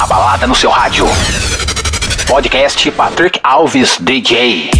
A balada no seu rádio. Podcast Patrick Alves DJ.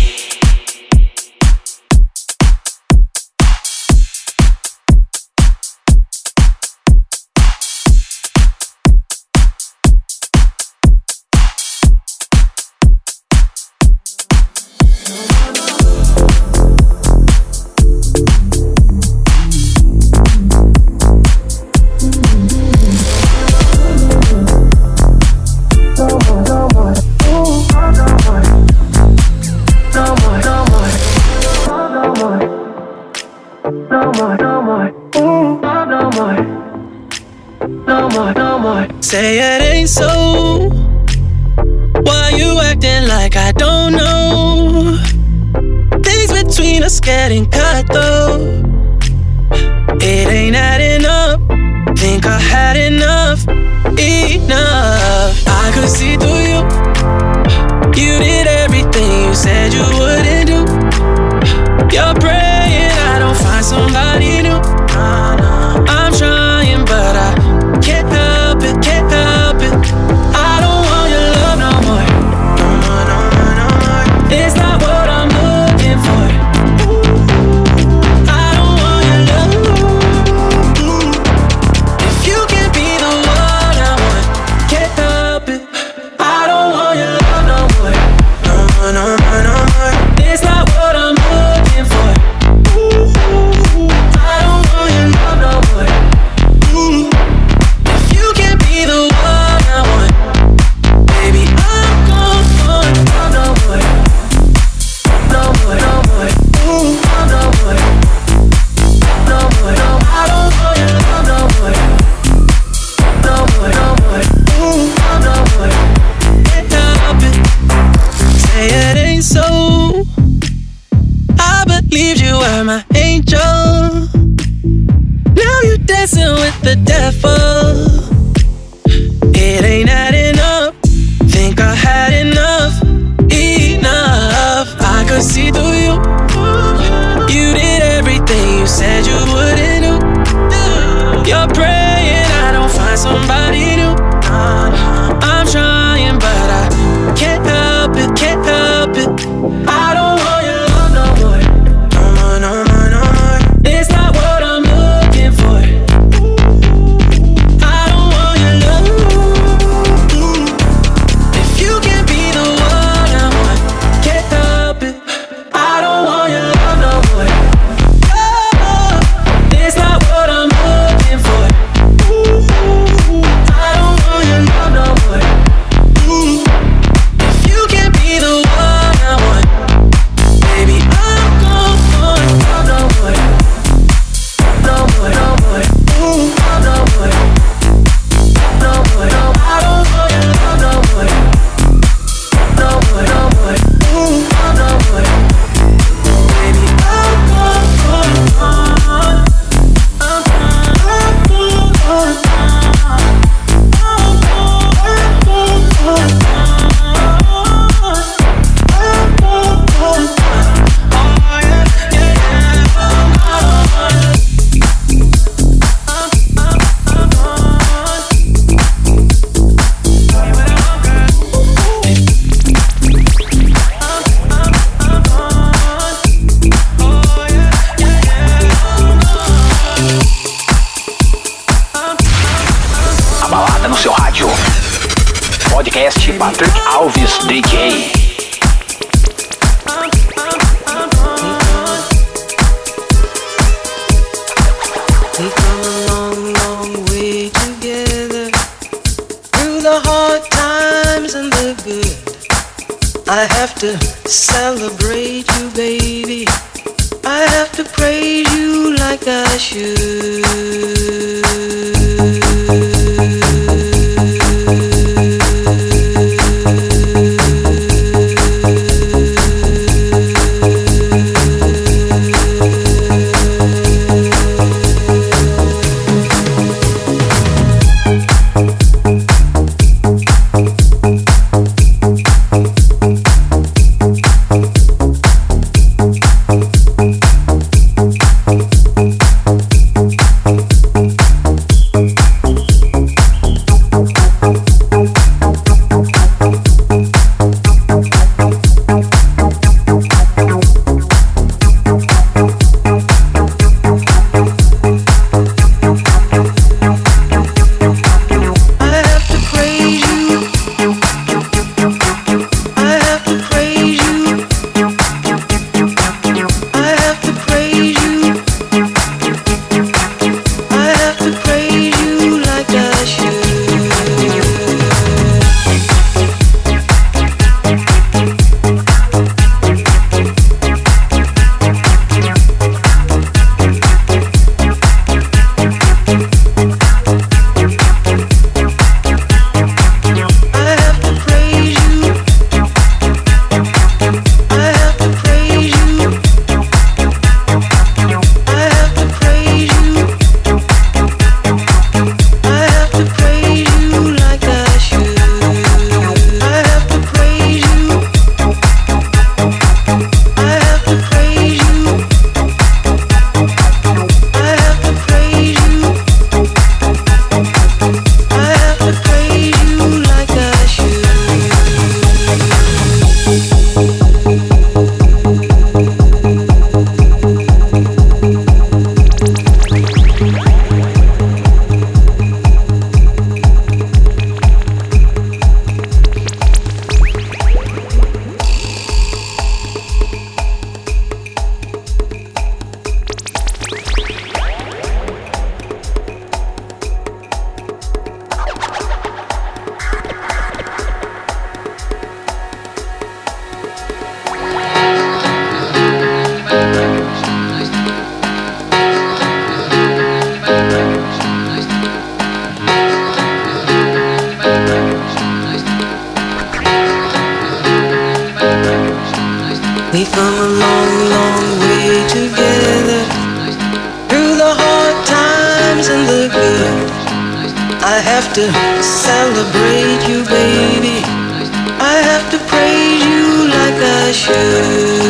shoes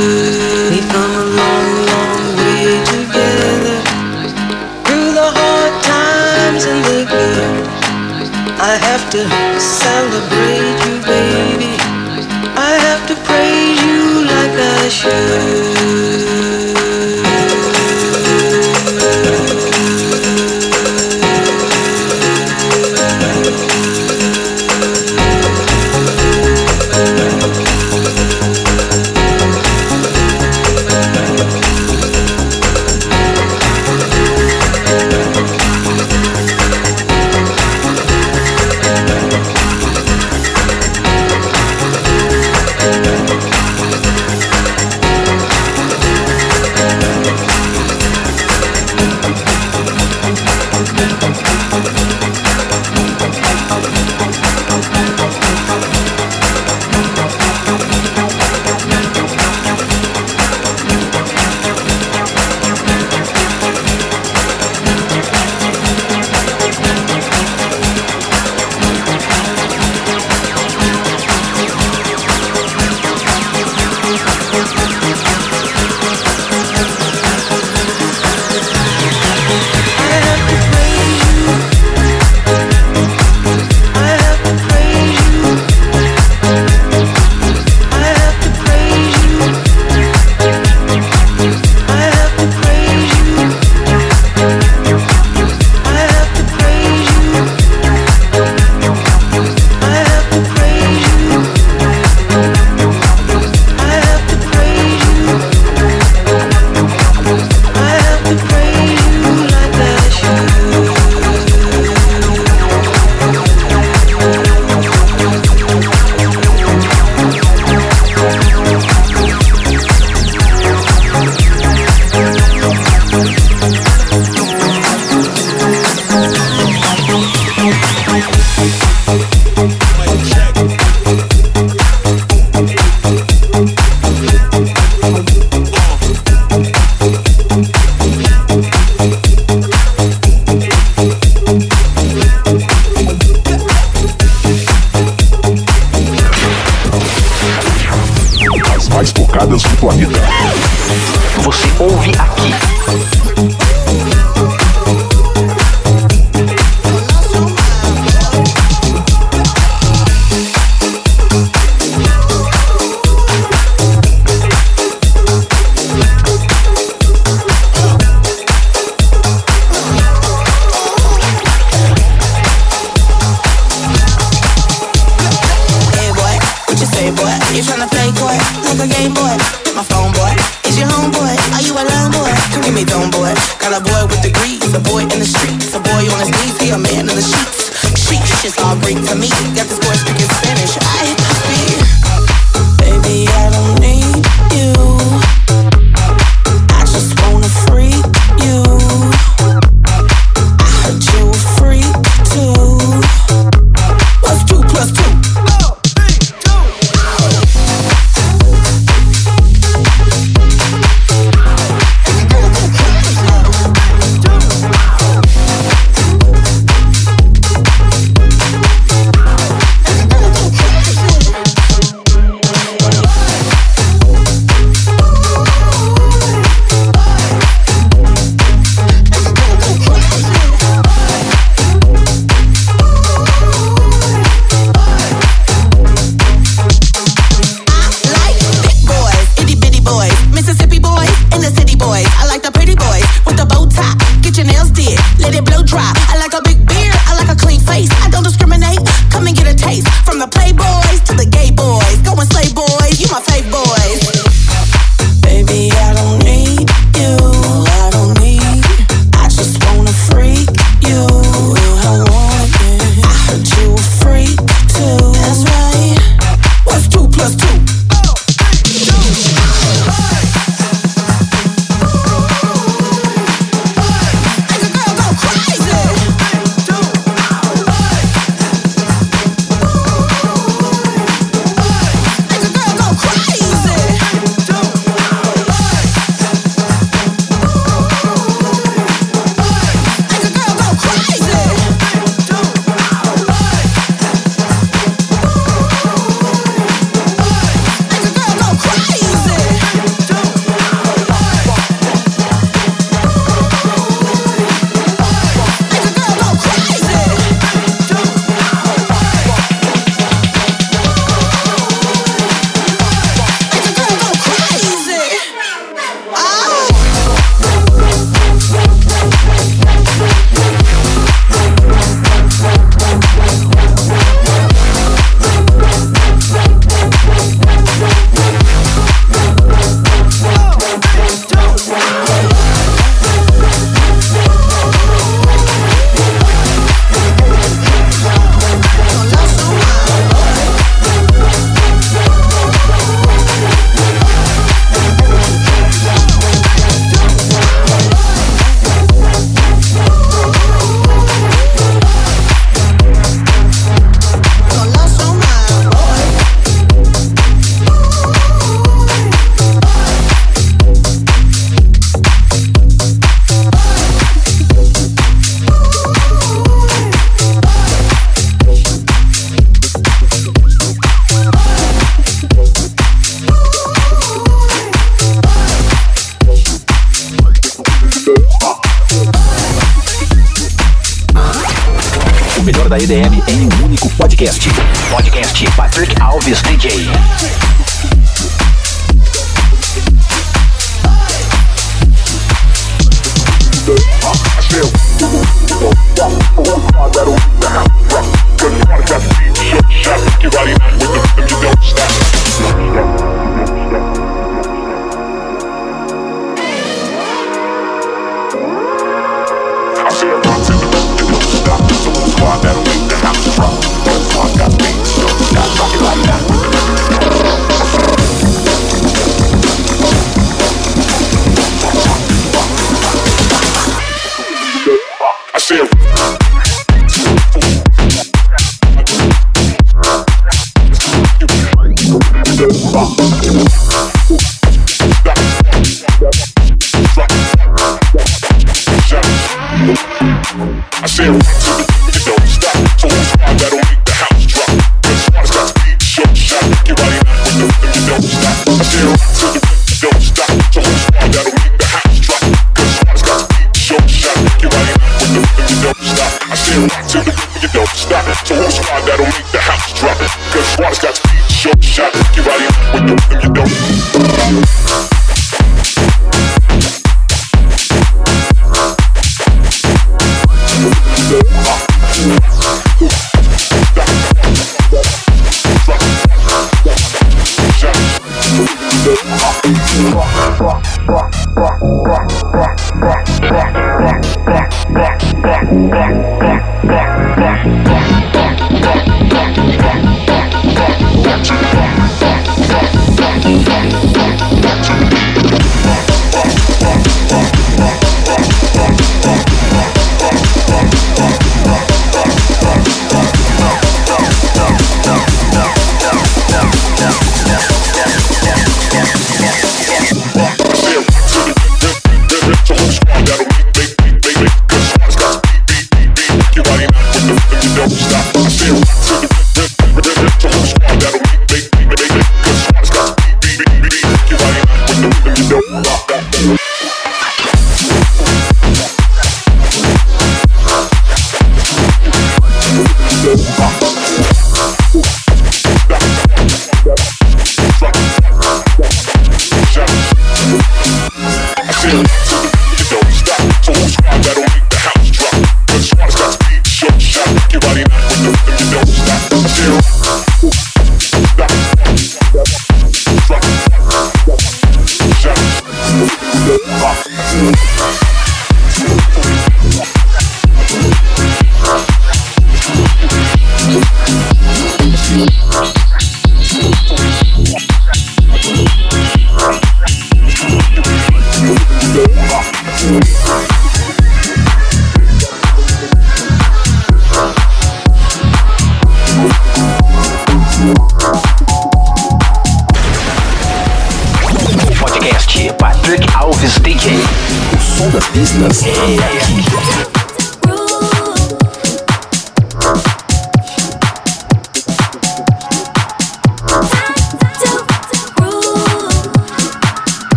Every time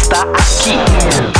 está aqui.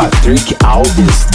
Patrick Alves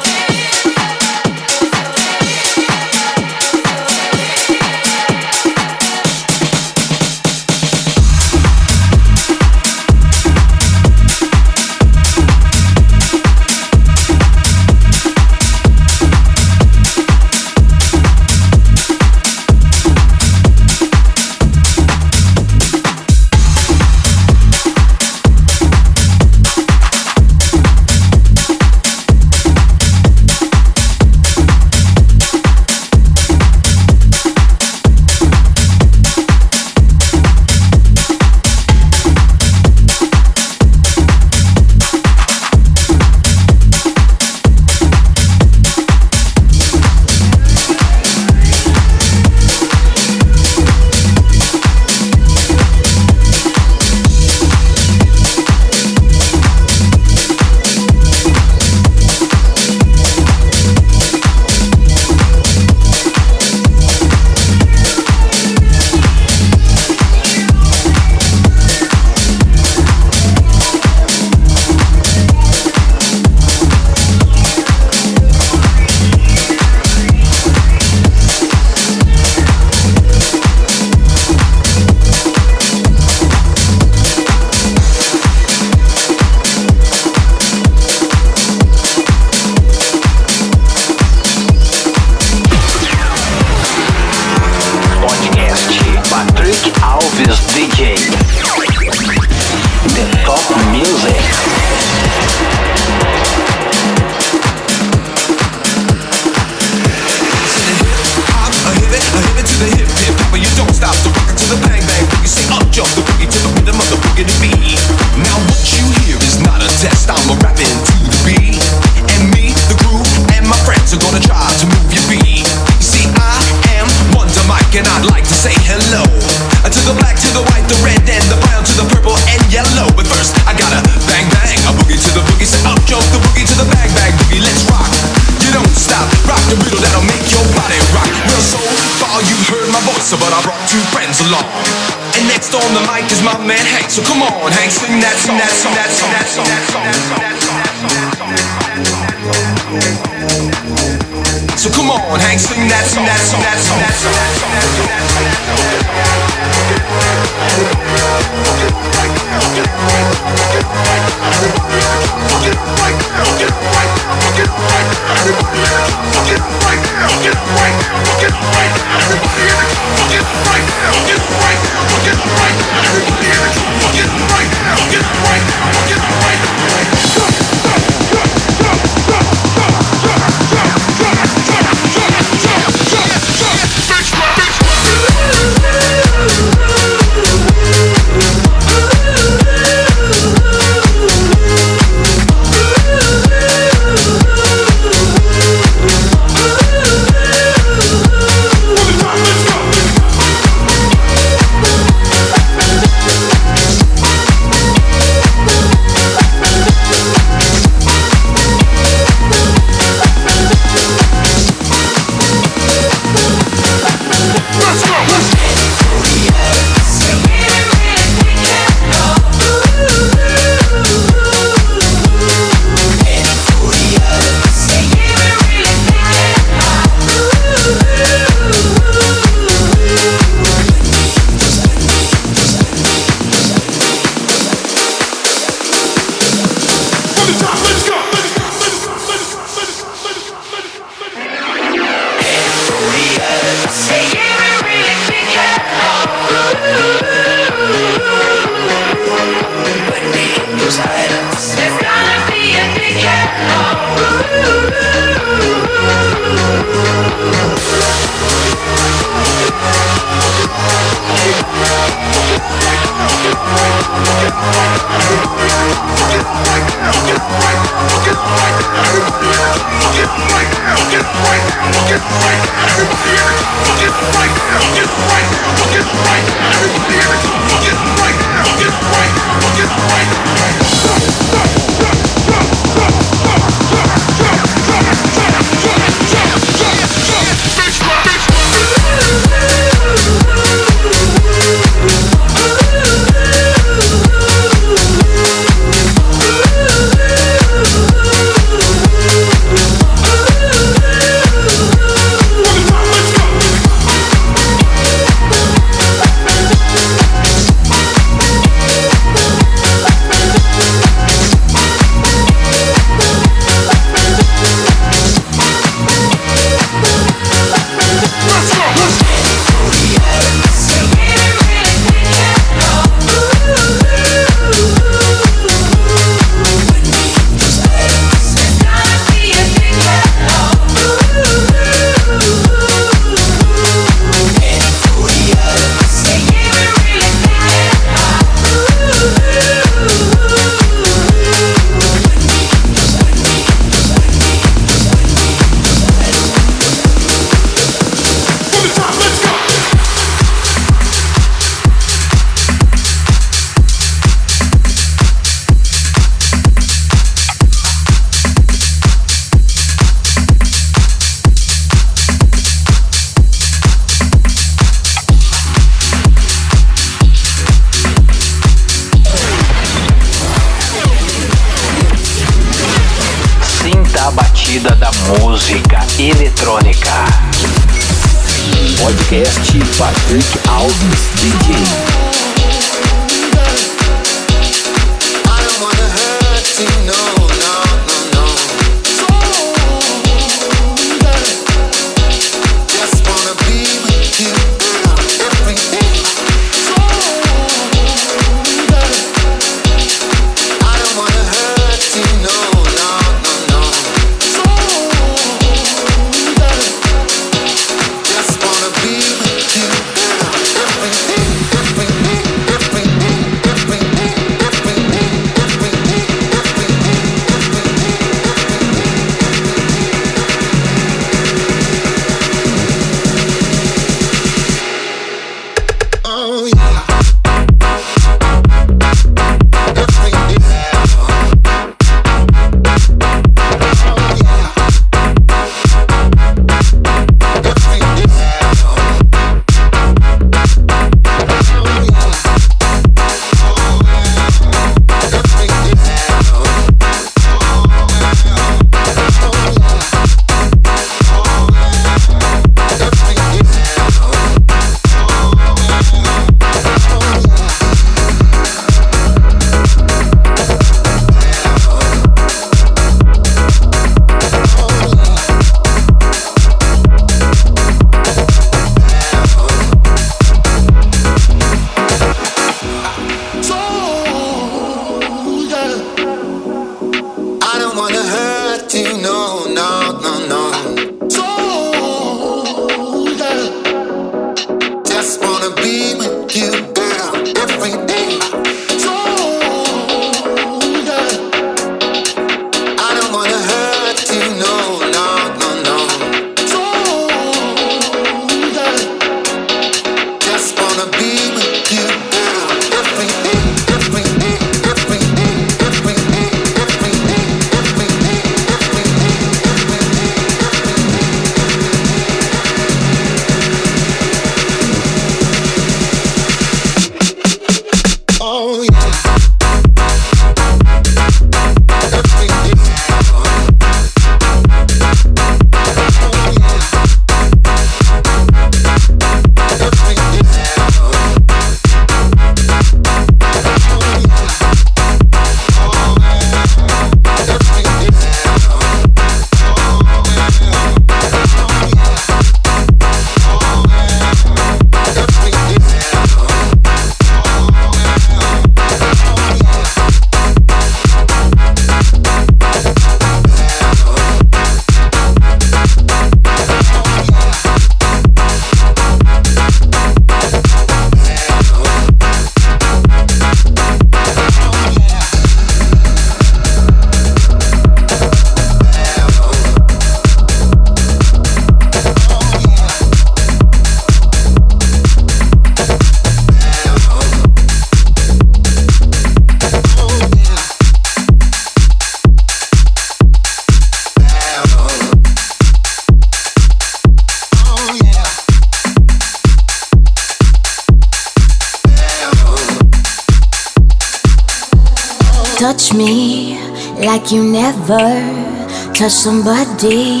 never touched somebody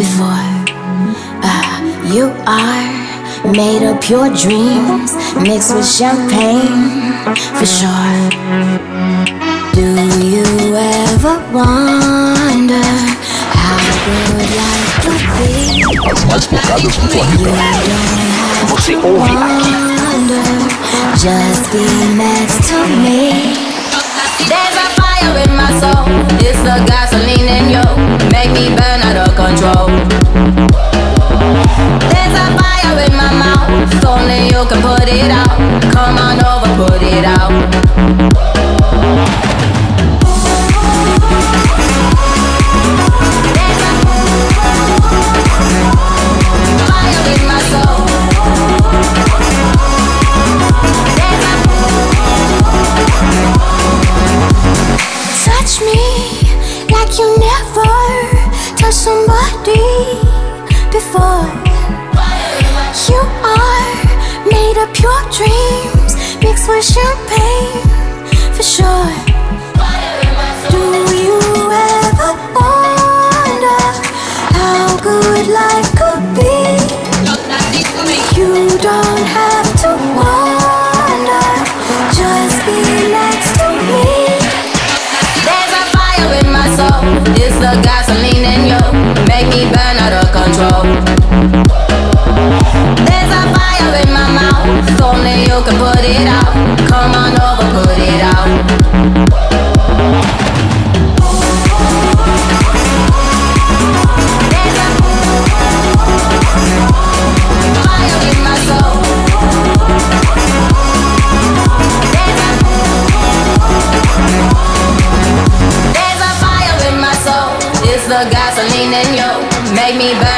before. Uh, you are made of pure dreams mixed with champagne for sure. Do you ever wonder how good life could be? As mais tocadas do planeta. Você ouve aqui. Wonder, just be next to me. In my soul. It's the gasoline in you. Make me burn out of control. There's a fire in my mouth. Only you can put it out. Come on over, put it out. Before. You are made of pure dreams mixed with champagne for sure. Do you ever wonder how good life could be? You don't have to wonder, just be next to me. There's a fire in my soul. It's the gasoline in you. Make me burn control. There's a fire in my mouth. Only you can put it out. Come on over, put it out. There's a fire in my soul. There's a fire in my soul. It's the gasoline in you. Make me burn